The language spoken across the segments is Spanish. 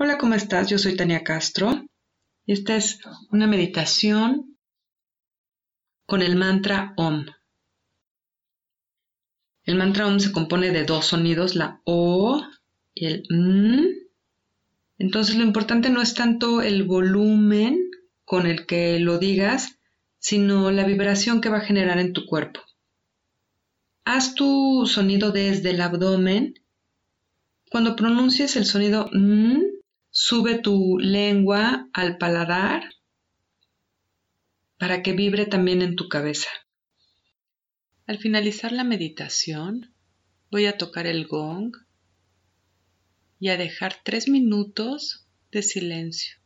Hola, ¿cómo estás? Yo soy Tania Castro y esta es una meditación con el mantra OM. El mantra OM se compone de dos sonidos, la O y el M. Entonces lo importante no es tanto el volumen con el que lo digas, sino la vibración que va a generar en tu cuerpo. Haz tu sonido desde el abdomen. Cuando pronuncies el sonido M, Sube tu lengua al paladar para que vibre también en tu cabeza. Al finalizar la meditación, voy a tocar el gong y a dejar tres minutos de silencio,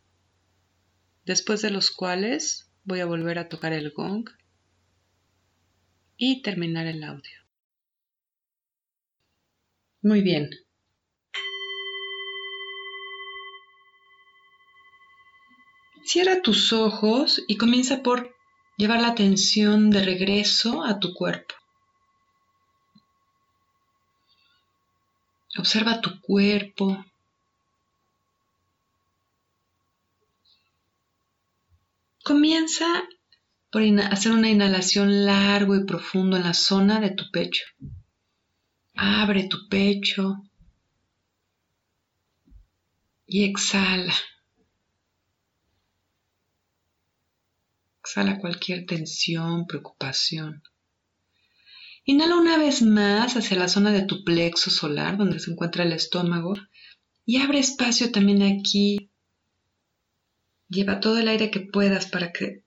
después de los cuales voy a volver a tocar el gong y terminar el audio. Muy bien, Cierra tus ojos y comienza por llevar la atención de regreso a tu cuerpo. Observa tu cuerpo. Comienza por hacer una inhalación largo y profundo en la zona de tu pecho. Abre tu pecho y exhala. Exhala cualquier tensión, preocupación. Inhala una vez más hacia la zona de tu plexo solar, donde se encuentra el estómago, y abre espacio también aquí. Lleva todo el aire que puedas para que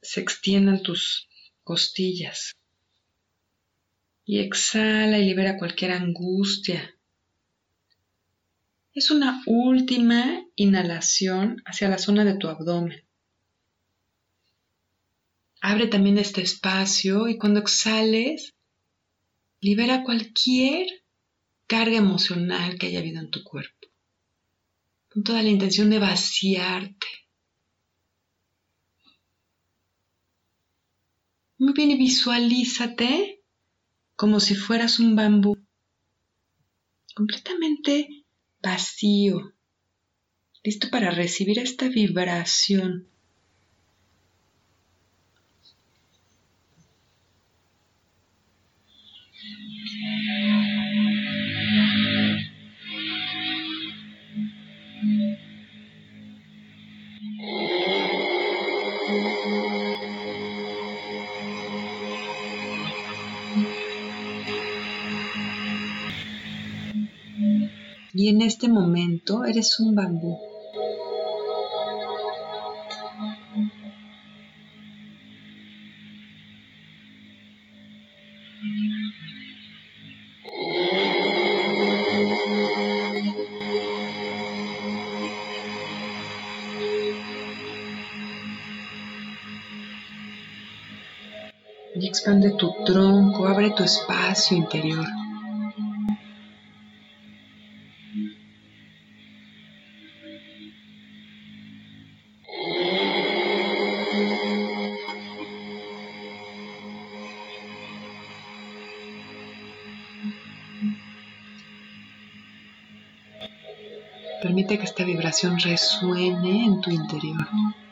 se extiendan tus costillas. Y exhala y libera cualquier angustia. Es una última inhalación hacia la zona de tu abdomen. Abre también este espacio y cuando exhales, libera cualquier carga emocional que haya habido en tu cuerpo, con toda la intención de vaciarte. Muy bien, y visualízate como si fueras un bambú, completamente vacío, listo para recibir esta vibración y en este momento eres un bambú. Expande tu tronco, abre tu espacio interior. Permite que esta vibración resuene en tu interior.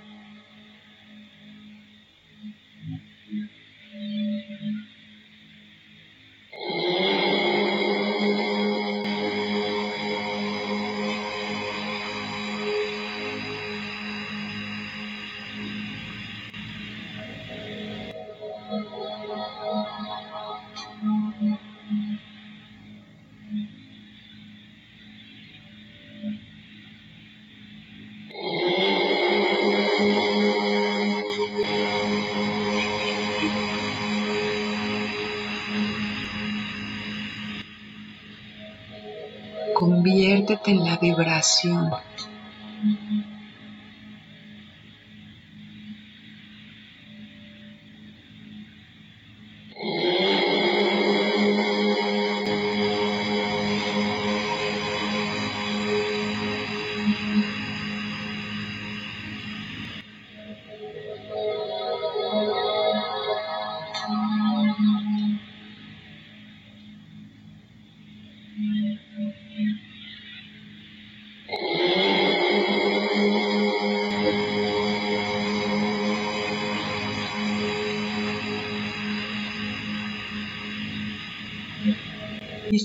Conviértete en la vibración.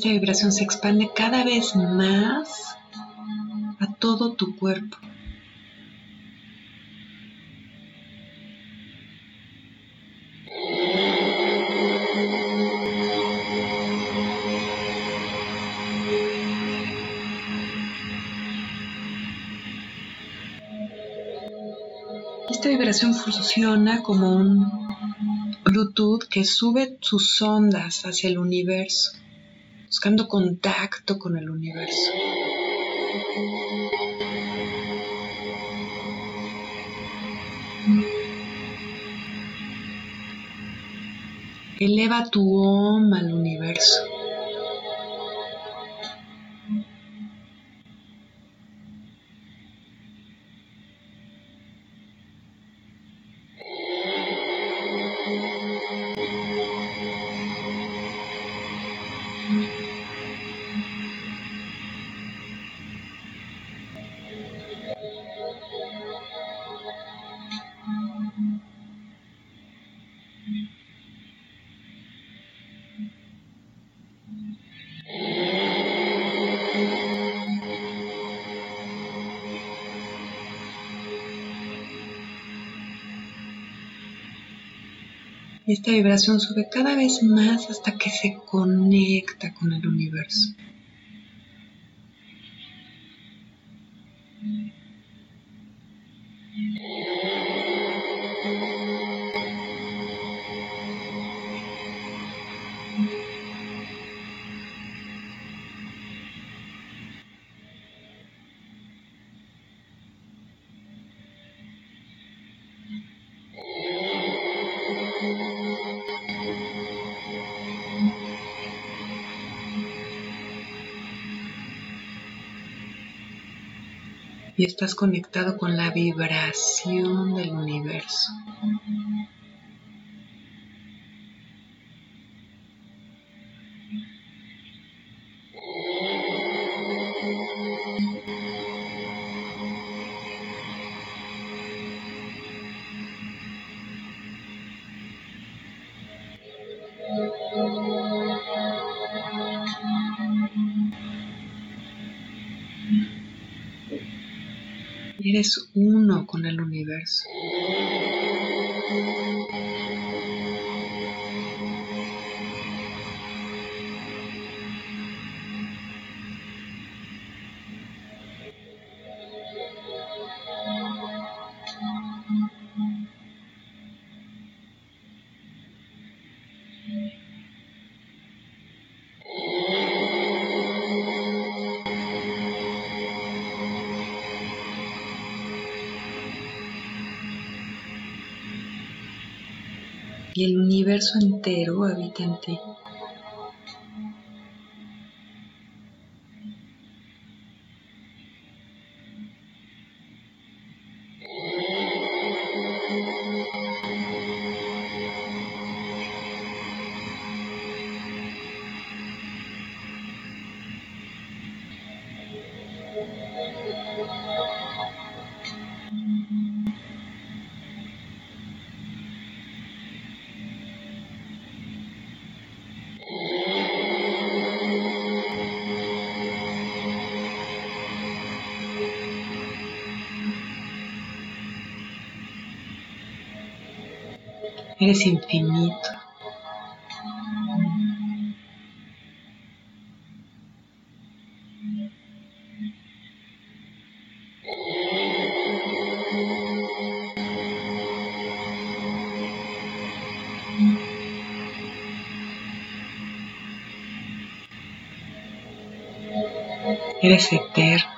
Esta vibración se expande cada vez más a todo tu cuerpo. Esta vibración funciona como un Bluetooth que sube sus ondas hacia el universo, buscando contacto con el universo. Eleva tu OM al universo. Esta vibración sube cada vez más hasta que se conecta con el universo. Y estás conectado con la vibración del universo. Eres uno con el universo. Y el universo entero habita en ti. Eres infinito. Eres eterno.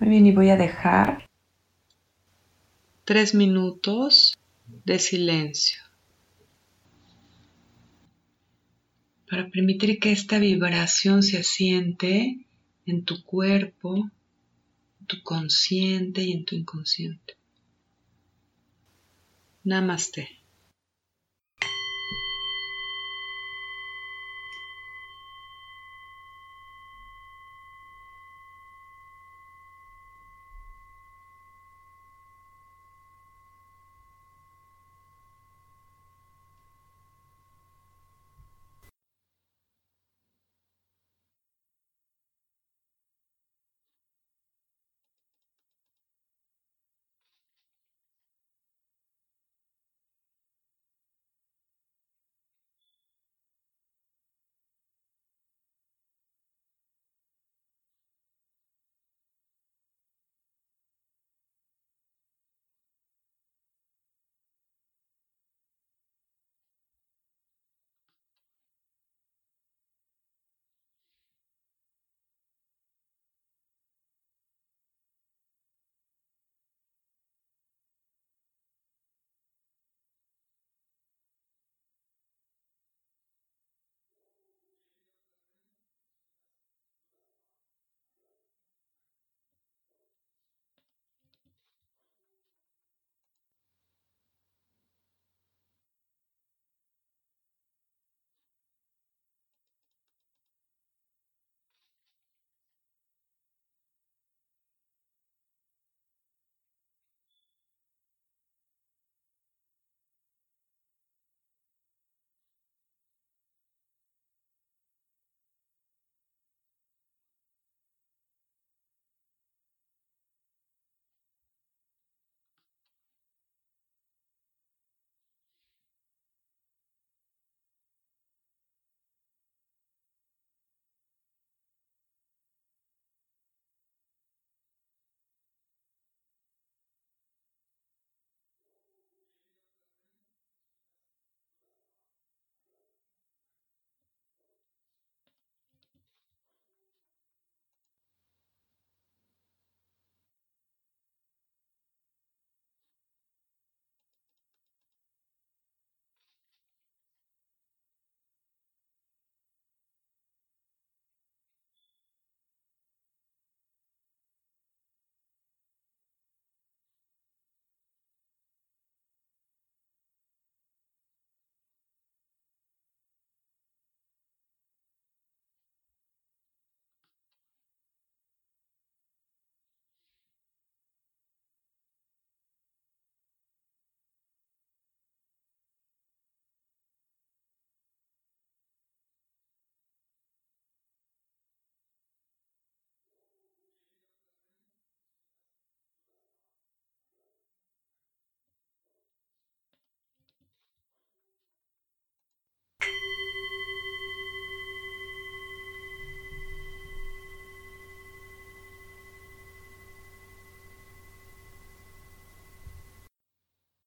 Muy bien, y voy a dejar tres minutos de silencio para permitir que esta vibración se asiente en tu cuerpo, en tu consciente y en tu inconsciente. Namaste.